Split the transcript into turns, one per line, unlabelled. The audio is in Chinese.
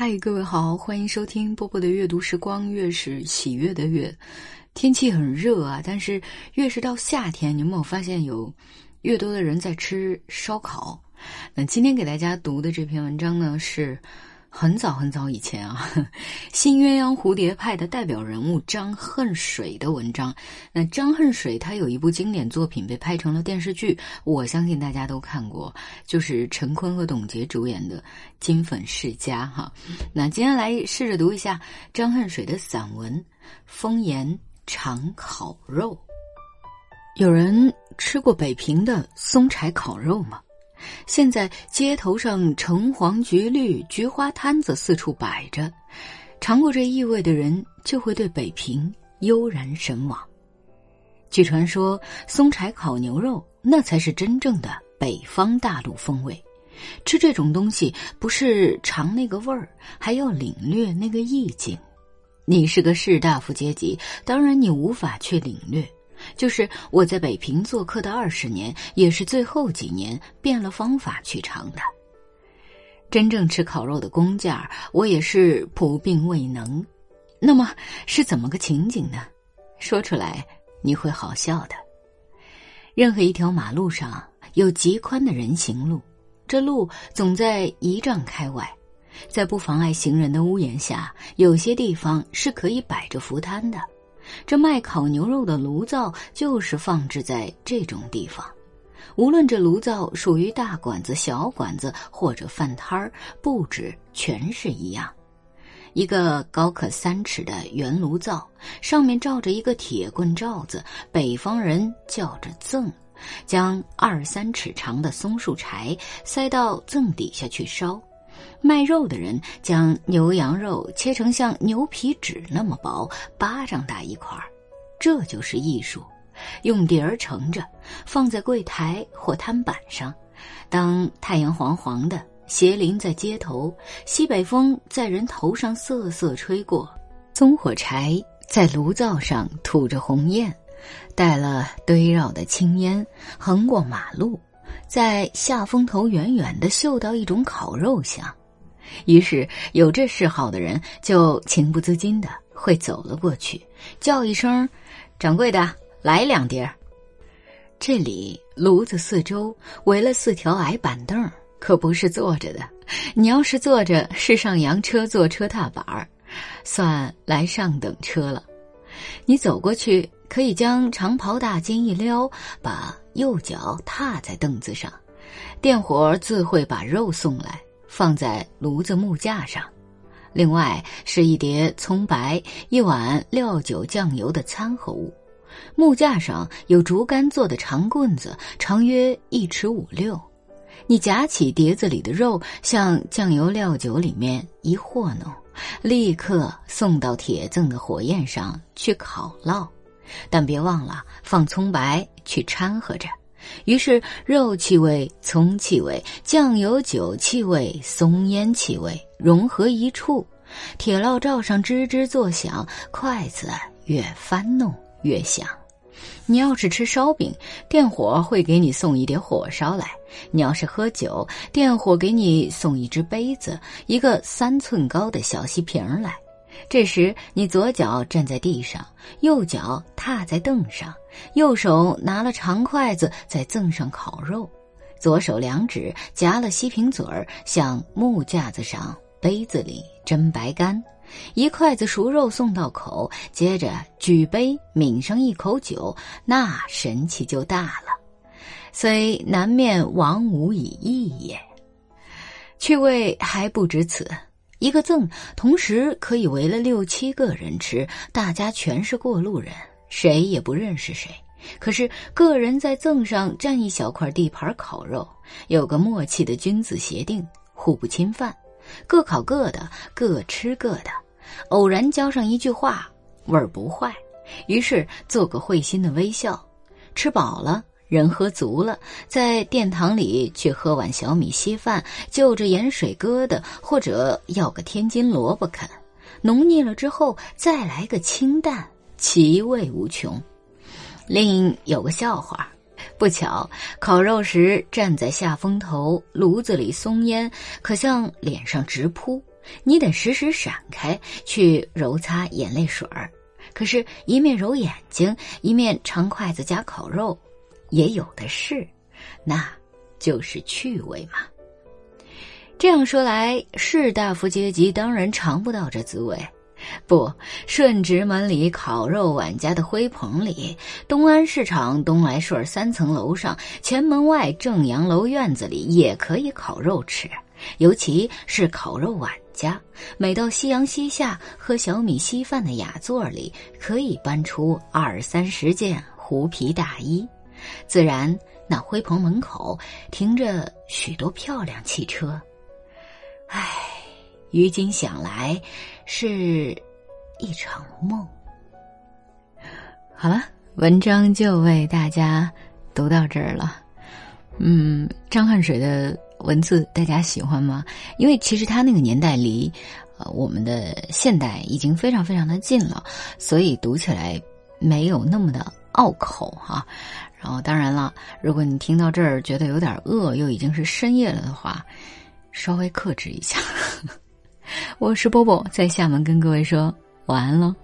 嗨，各位好，欢迎收听波波的阅读时光。越是喜悦的月，天气很热啊，但是越是到夏天，你有没有发现有越多的人在吃烧烤？那今天给大家读的这篇文章呢是。很早很早以前啊，新鸳鸯蝴蝶派的代表人物张恨水的文章。那张恨水他有一部经典作品被拍成了电视剧，我相信大家都看过，就是陈坤和董洁主演的《金粉世家》哈。那今天来试着读一下张恨水的散文《风言尝烤肉》。有人吃过北平的松柴烤肉吗？现在街头上橙黄橘绿菊花摊子四处摆着，尝过这异味的人就会对北平悠然神往。据传说，松柴烤牛肉那才是真正的北方大陆风味。吃这种东西不是尝那个味儿，还要领略那个意境。你是个士大夫阶级，当然你无法去领略。就是我在北平做客的二十年，也是最后几年变了方法去尝的。真正吃烤肉的工匠，我也是普病未能。那么是怎么个情景呢？说出来你会好笑的。任何一条马路上有极宽的人行路，这路总在一丈开外，在不妨碍行人的屋檐下，有些地方是可以摆着浮摊的。这卖烤牛肉的炉灶就是放置在这种地方，无论这炉灶属于大馆子、小馆子或者饭摊儿，布置全是一样。一个高可三尺的圆炉灶，上面罩着一个铁棍罩子，北方人叫着甑，将二三尺长的松树柴塞到甑底下去烧。卖肉的人将牛羊肉切成像牛皮纸那么薄，巴掌大一块儿，这就是艺术。用碟儿盛着，放在柜台或摊板上。当太阳黄黄的斜临在街头，西北风在人头上瑟瑟吹过，棕火柴在炉灶上吐着红焰，带了堆绕的青烟，横过马路，在下风头远远的嗅到一种烤肉香。于是有这嗜好的人就情不自禁的会走了过去，叫一声：“掌柜的，来两碟。”这里炉子四周围了四条矮板凳，可不是坐着的。你要是坐着，是上洋车坐车踏板儿，算来上等车了。你走过去，可以将长袍大襟一撩，把右脚踏在凳子上，店伙自会把肉送来。放在炉子木架上，另外是一碟葱白、一碗料酒酱油的餐后物。木架上有竹竿做的长棍子，长约一尺五六。你夹起碟子里的肉，向酱油料酒里面一和弄，立刻送到铁赠的火焰上去烤烙。但别忘了放葱白去掺和着。于是，肉气味、葱气味、酱油酒气味、松烟气味融合一处，铁烙罩上吱吱作响，筷子越翻弄越响。你要是吃烧饼，店伙会给你送一碟火烧来；你要是喝酒，店伙给你送一只杯子、一个三寸高的小锡瓶来。这时，你左脚站在地上，右脚踏在凳上，右手拿了长筷子在凳上烤肉，左手两指夹了锡瓶嘴儿，向木架子上、杯子里斟白干，一筷子熟肉送到口，接着举杯抿上一口酒，那神气就大了。虽南面王无以易也，趣味还不止此。一个赠同时可以围了六七个人吃，大家全是过路人，谁也不认识谁。可是个人在赠上占一小块地盘烤肉，有个默契的君子协定，互不侵犯，各烤各的，各吃各的。偶然交上一句话，味儿不坏，于是做个会心的微笑。吃饱了。人喝足了，在殿堂里去喝碗小米稀饭，就着盐水疙瘩，或者要个天津萝卜啃，浓腻了之后再来个清淡，其味无穷。另有个笑话，不巧烤肉时站在下风头，炉子里松烟可向脸上直扑，你得时时闪开去揉擦眼泪水儿。可是，一面揉眼睛，一面长筷子夹烤肉，也有的是，那就是趣味嘛。这样说来，士大夫阶级当然尝不到这滋味。不，顺直门里烤肉碗家的灰棚里，东安市场东来顺三层楼上前门外正阳楼院子里也可以烤肉吃，尤其是烤肉碗家，每到夕阳西下喝小米稀饭的雅座里，可以搬出二三十件狐皮大衣。自然，那灰棚门口停着许多漂亮汽车。唉，于今想来。是一场梦。好了，文章就为大家读到这儿了。嗯，张汉水的文字大家喜欢吗？因为其实他那个年代离呃我们的现代已经非常非常的近了，所以读起来没有那么的拗口哈。当然了，如果你听到这儿觉得有点饿，又已经是深夜了的话，稍微克制一下。我是波波，在厦门跟各位说晚安了。